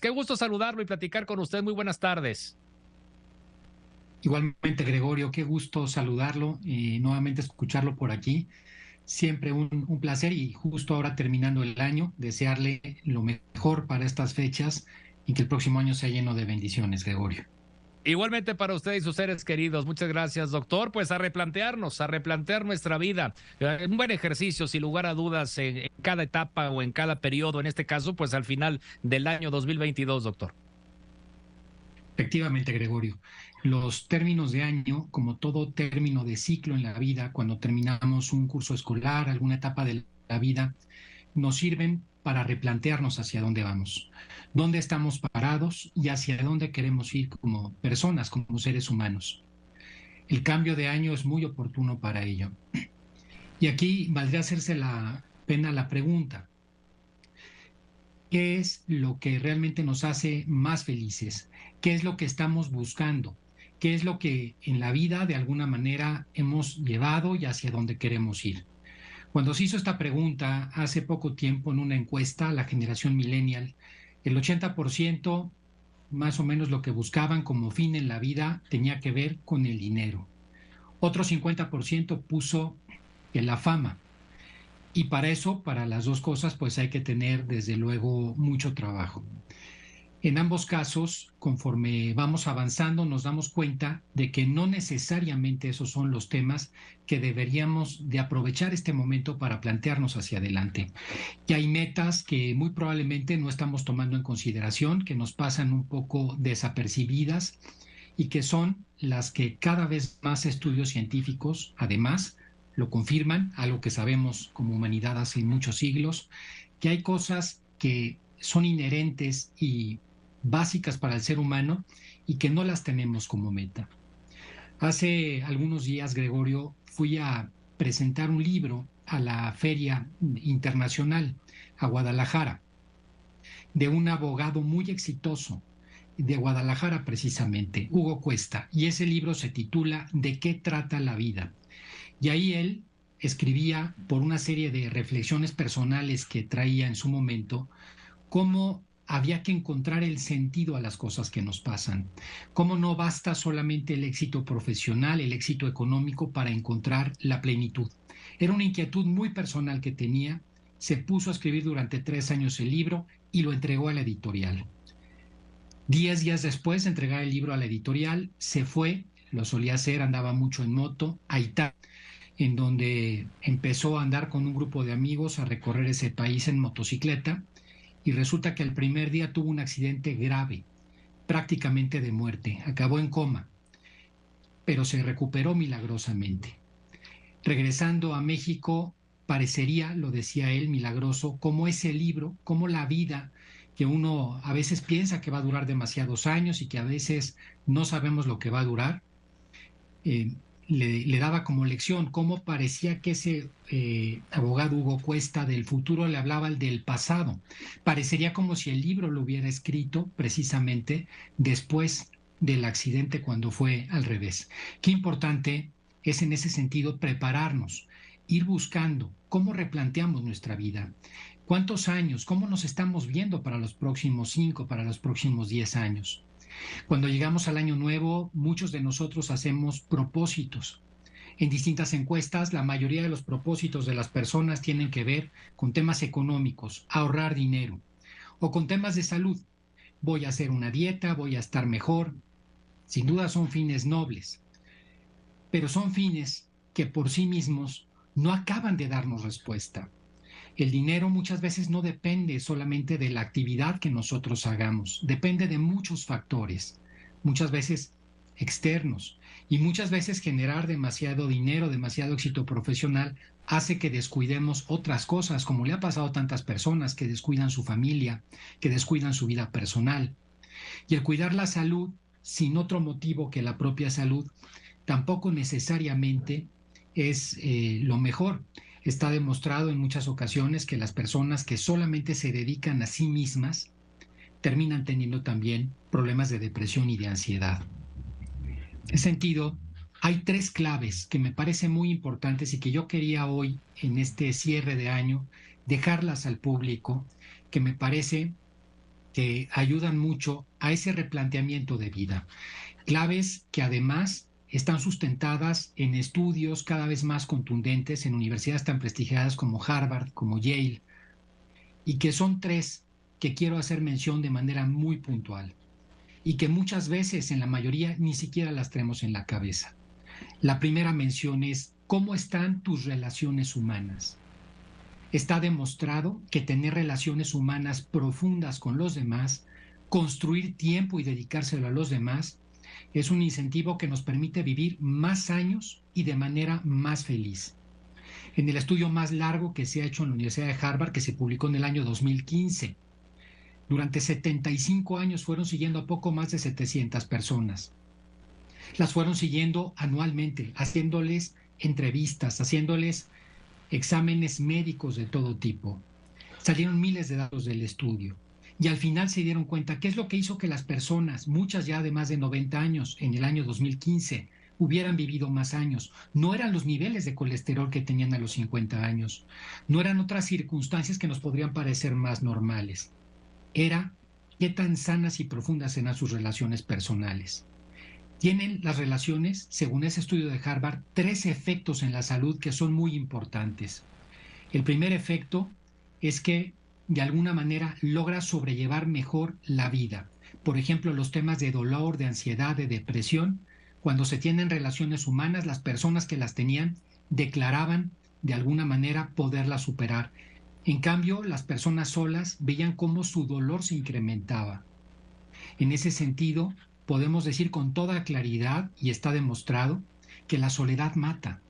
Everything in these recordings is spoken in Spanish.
Qué gusto saludarlo y platicar con usted. Muy buenas tardes. Igualmente, Gregorio, qué gusto saludarlo y nuevamente escucharlo por aquí. Siempre un, un, placer y justo ahora terminando el año, desearle lo mejor para estas fechas y que el próximo año sea lleno de bendiciones, Gregorio. Igualmente para usted y sus seres queridos. Muchas gracias, doctor. Pues a replantearnos, a replantear nuestra vida. Eh, un buen ejercicio, sin lugar a dudas, en, cada etapa o en cada periodo, en este caso, pues al final del año 2022, doctor. Efectivamente, Gregorio. Los términos de año, como todo término de ciclo en la vida, cuando terminamos un curso escolar, alguna etapa de la vida, nos sirven para replantearnos hacia dónde vamos, dónde estamos parados y hacia dónde queremos ir como personas, como seres humanos. El cambio de año es muy oportuno para ello. Y aquí valdría hacerse la pena la pregunta, ¿qué es lo que realmente nos hace más felices? ¿Qué es lo que estamos buscando? ¿Qué es lo que en la vida de alguna manera hemos llevado y hacia dónde queremos ir? Cuando se hizo esta pregunta hace poco tiempo en una encuesta a la generación millennial, el 80% más o menos lo que buscaban como fin en la vida tenía que ver con el dinero. Otro 50% puso en la fama. Y para eso, para las dos cosas, pues hay que tener desde luego mucho trabajo. En ambos casos, conforme vamos avanzando, nos damos cuenta de que no necesariamente esos son los temas que deberíamos de aprovechar este momento para plantearnos hacia adelante. Y hay metas que muy probablemente no estamos tomando en consideración, que nos pasan un poco desapercibidas y que son las que cada vez más estudios científicos, además, lo confirman, algo que sabemos como humanidad hace muchos siglos, que hay cosas que son inherentes y básicas para el ser humano y que no las tenemos como meta. Hace algunos días, Gregorio, fui a presentar un libro a la Feria Internacional, a Guadalajara, de un abogado muy exitoso de Guadalajara precisamente, Hugo Cuesta, y ese libro se titula ¿De qué trata la vida? Y ahí él escribía por una serie de reflexiones personales que traía en su momento, cómo había que encontrar el sentido a las cosas que nos pasan. Cómo no basta solamente el éxito profesional, el éxito económico para encontrar la plenitud. Era una inquietud muy personal que tenía. Se puso a escribir durante tres años el libro y lo entregó a la editorial. Diez días después de entregar el libro a la editorial, se fue, lo solía hacer, andaba mucho en moto, a Italia, en donde empezó a andar con un grupo de amigos a recorrer ese país en motocicleta y resulta que el primer día tuvo un accidente grave, prácticamente de muerte, acabó en coma, pero se recuperó milagrosamente. Regresando a México, parecería, lo decía él, milagroso, como ese libro, como la vida que uno a veces piensa que va a durar demasiados años y que a veces no sabemos lo que va a durar, eh, le, daba como lección cómo parecía que ese eh, abogado Hugo Cuesta del futuro le hablaba del pasado. Parecería como si el libro lo hubiera escrito precisamente después del accidente cuando fue al revés. Qué importante es en ese sentido prepararnos, ir buscando cómo replanteamos nuestra vida, cuántos años, cómo nos estamos viendo para los próximos cinco, para los próximos diez años. Cuando llegamos al año nuevo, muchos de nosotros hacemos propósitos. En distintas encuestas, la mayoría de los propósitos de las personas tienen que ver con temas económicos, ahorrar dinero, o con temas de salud. Voy a hacer una dieta, voy a estar mejor. Sin duda son fines nobles, pero son fines que por sí mismos no acaban de darnos respuesta. El dinero muchas veces no depende solamente de la actividad que nosotros hagamos, depende de muchos factores, muchas veces externos. Y muchas veces generar demasiado dinero, demasiado éxito profesional, hace que descuidemos otras cosas, como le ha pasado a tantas personas que descuidan su familia, que descuidan su vida personal. Y el cuidar la salud, sin otro motivo que la propia salud, tampoco necesariamente es eh, lo mejor. Está demostrado en muchas ocasiones que las personas que solamente se dedican a sí mismas terminan teniendo también problemas de depresión y de ansiedad. En sentido, hay tres claves que me parecen muy importantes y que yo quería hoy, en este cierre de año, dejarlas al público, que me parece que ayudan mucho a ese replanteamiento de vida. Claves que además están sustentadas en estudios cada vez más contundentes en universidades tan prestigiadas como Harvard, como Yale, y que son tres que quiero hacer mención de manera muy puntual y que muchas veces en la mayoría ni siquiera las tenemos en la cabeza. La primera mención es cómo están tus relaciones humanas. Está demostrado que tener relaciones humanas profundas con los demás, construir tiempo y dedicárselo a los demás, es un incentivo que nos permite vivir más años y de manera más feliz. En el estudio más largo que se ha hecho en la Universidad de Harvard, que se publicó en el año 2015, durante 75 años fueron siguiendo a poco más de 700 personas. Las fueron siguiendo anualmente, haciéndoles entrevistas, haciéndoles exámenes médicos de todo tipo. Salieron miles de datos del estudio y al final se dieron cuenta qué es lo que hizo que las personas, muchas ya de más de 90 años en el año 2015, hubieran vivido más años. No eran los niveles de colesterol que tenían a los 50 años, no eran otras circunstancias que nos podrían parecer más normales. Era qué tan sanas y profundas eran sus relaciones personales. Tienen las relaciones, según ese estudio de Harvard, tres efectos en la salud que son muy importantes. El primer efecto es que de alguna manera logra sobrellevar mejor la vida. Por ejemplo, los temas de dolor, de ansiedad, de depresión. Cuando se tienen relaciones humanas, las personas que las tenían declaraban de alguna manera poderlas superar. En cambio, las personas solas veían cómo su dolor se incrementaba. En ese sentido, podemos decir con toda claridad, y está demostrado, que la soledad mata.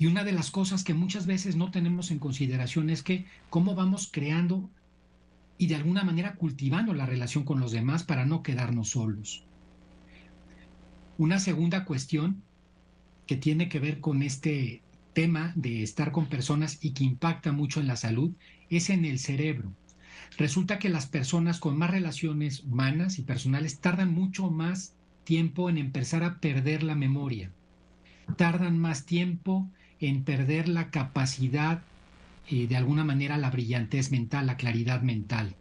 Y una de las cosas que muchas veces no tenemos en consideración es que cómo vamos creando y de alguna manera cultivando la relación con los demás para no quedarnos solos. Una segunda cuestión que tiene que ver con este tema de estar con personas y que impacta mucho en la salud es en el cerebro. Resulta que las personas con más relaciones humanas y personales tardan mucho más tiempo en empezar a perder la memoria. Tardan más tiempo en perder la capacidad, y de alguna manera, la brillantez mental, la claridad mental.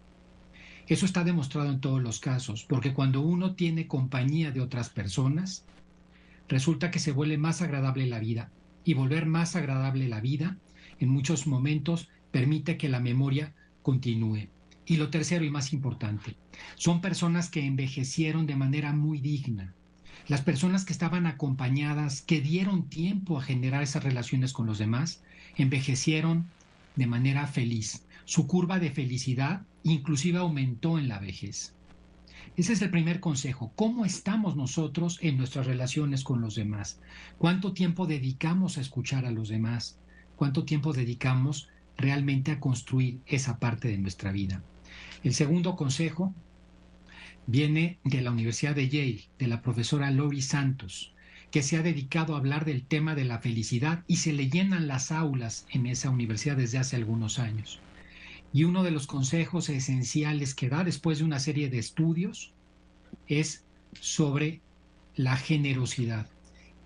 Eso está demostrado en todos los casos, porque cuando uno tiene compañía de otras personas, resulta que se vuelve más agradable la vida. Y volver más agradable la vida, en muchos momentos, permite que la memoria continúe. Y lo tercero y más importante, son personas que envejecieron de manera muy digna. Las personas que estaban acompañadas, que dieron tiempo a generar esas relaciones con los demás, envejecieron de manera feliz. Su curva de felicidad inclusive aumentó en la vejez. Ese es el primer consejo. ¿Cómo estamos nosotros en nuestras relaciones con los demás? ¿Cuánto tiempo dedicamos a escuchar a los demás? ¿Cuánto tiempo dedicamos realmente a construir esa parte de nuestra vida? El segundo consejo viene de la Universidad de Yale, de la profesora Lori Santos, que se ha dedicado a hablar del tema de la felicidad y se le llenan las aulas en esa universidad desde hace algunos años. Y uno de los consejos esenciales que da después de una serie de estudios es sobre la generosidad.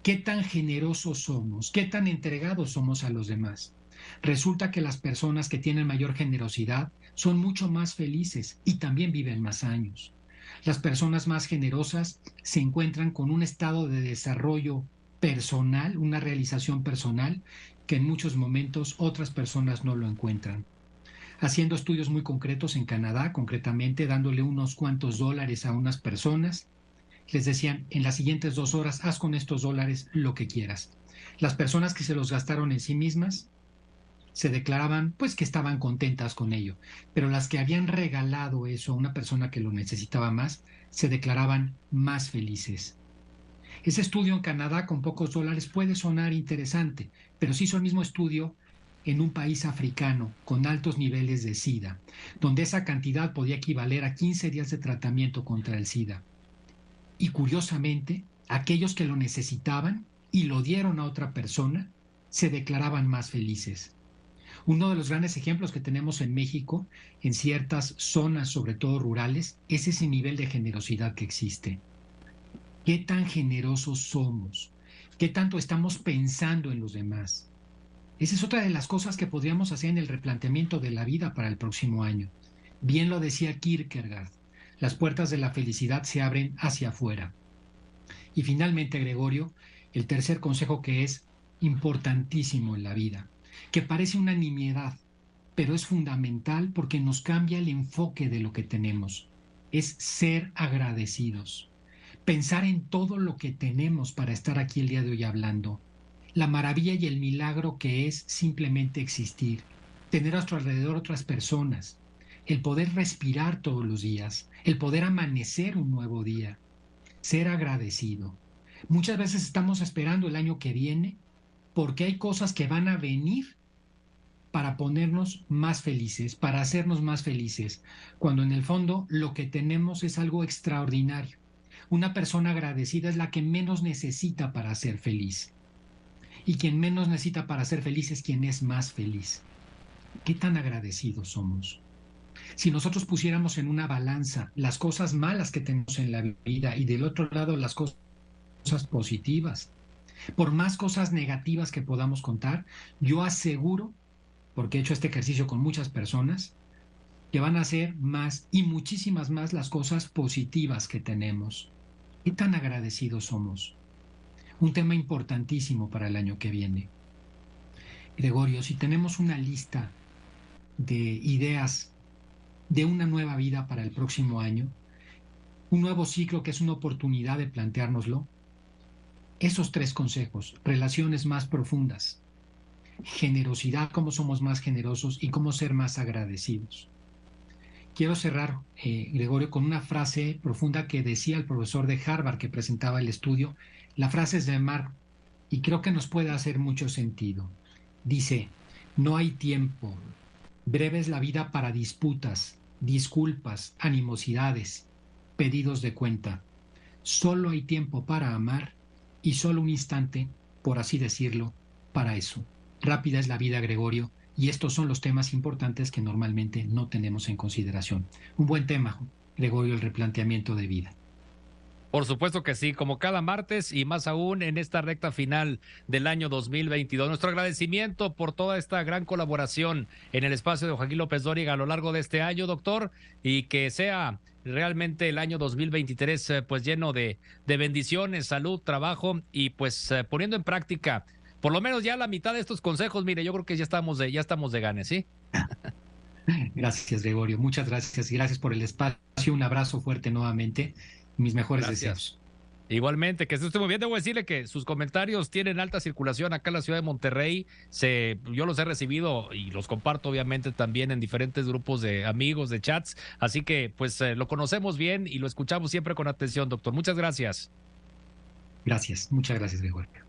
¿Qué tan generosos somos? ¿Qué tan entregados somos a los demás? Resulta que las personas que tienen mayor generosidad son mucho más felices y también viven más años. Las personas más generosas se encuentran con un estado de desarrollo personal, una realización personal que en muchos momentos otras personas no lo encuentran. Haciendo estudios muy concretos en Canadá, concretamente dándole unos cuantos dólares a unas personas, les decían, en las siguientes dos horas, haz con estos dólares lo que quieras. Las personas que se los gastaron en sí mismas se declaraban pues que estaban contentas con ello, pero las que habían regalado eso a una persona que lo necesitaba más, se declaraban más felices. Ese estudio en Canadá con pocos dólares puede sonar interesante, pero se hizo el mismo estudio en un país africano con altos niveles de SIDA, donde esa cantidad podía equivaler a 15 días de tratamiento contra el SIDA. Y curiosamente, aquellos que lo necesitaban y lo dieron a otra persona, se declaraban más felices. Uno de los grandes ejemplos que tenemos en México, en ciertas zonas, sobre todo rurales, es ese nivel de generosidad que existe. ¿Qué tan generosos somos? ¿Qué tanto estamos pensando en los demás? Esa es otra de las cosas que podríamos hacer en el replanteamiento de la vida para el próximo año. Bien lo decía Kierkegaard, las puertas de la felicidad se abren hacia afuera. Y finalmente, Gregorio, el tercer consejo que es importantísimo en la vida, que parece una nimiedad, pero es fundamental porque nos cambia el enfoque de lo que tenemos, es ser agradecidos, pensar en todo lo que tenemos para estar aquí el día de hoy hablando, la maravilla y el milagro que es simplemente existir, tener a nuestro alrededor otras personas, el poder respirar todos los días, el poder amanecer un nuevo día, ser agradecido. Muchas veces estamos esperando el año que viene porque hay cosas que van a venir para ponernos más felices, para hacernos más felices, cuando en el fondo lo que tenemos es algo extraordinario. Una persona agradecida es la que menos necesita para ser feliz. Y quien menos necesita para ser feliz es quien es más feliz. ¿Qué tan agradecidos somos? Si nosotros pusiéramos en una balanza las cosas malas que tenemos en la vida y del otro lado las cosas positivas, por más cosas negativas que podamos contar, yo aseguro, porque he hecho este ejercicio con muchas personas, que van a ser más y muchísimas más las cosas positivas que tenemos. ¿Qué tan agradecidos somos? Un tema importantísimo para el año que viene. Gregorio, si tenemos una lista de ideas de una nueva vida para el próximo año, un nuevo ciclo que es una oportunidad de planteárnoslo, esos tres consejos, relaciones más profundas, generosidad, cómo somos más generosos y cómo ser más agradecidos. Quiero cerrar, eh, Gregorio, con una frase profunda que decía el profesor de Harvard que presentaba el estudio. La frase es de Mark y creo que nos puede hacer mucho sentido. Dice, no hay tiempo, breve es la vida para disputas, disculpas, animosidades, pedidos de cuenta. Solo hay tiempo para amar y solo un instante, por así decirlo, para eso. Rápida es la vida, Gregorio, y estos son los temas importantes que normalmente no tenemos en consideración. Un buen tema, Gregorio, el replanteamiento de vida. Por supuesto que sí, como cada martes y más aún en esta recta final del año 2022. Nuestro agradecimiento por toda esta gran colaboración en el espacio de Joaquín López Dóriga a lo largo de este año, doctor, y que sea realmente el año 2023 eh, pues lleno de, de bendiciones, salud, trabajo y pues eh, poniendo en práctica por lo menos ya la mitad de estos consejos, mire, yo creo que ya estamos de, ya estamos de ganes, ¿sí? Gracias, Gregorio. Muchas gracias y gracias por el espacio. Un abrazo fuerte nuevamente. Mis mejores deseos. Igualmente, que esté muy bien. Debo decirle que sus comentarios tienen alta circulación acá en la ciudad de Monterrey. Se, yo los he recibido y los comparto obviamente también en diferentes grupos de amigos, de chats. Así que pues eh, lo conocemos bien y lo escuchamos siempre con atención, doctor. Muchas gracias. Gracias, muchas gracias, Gregorio.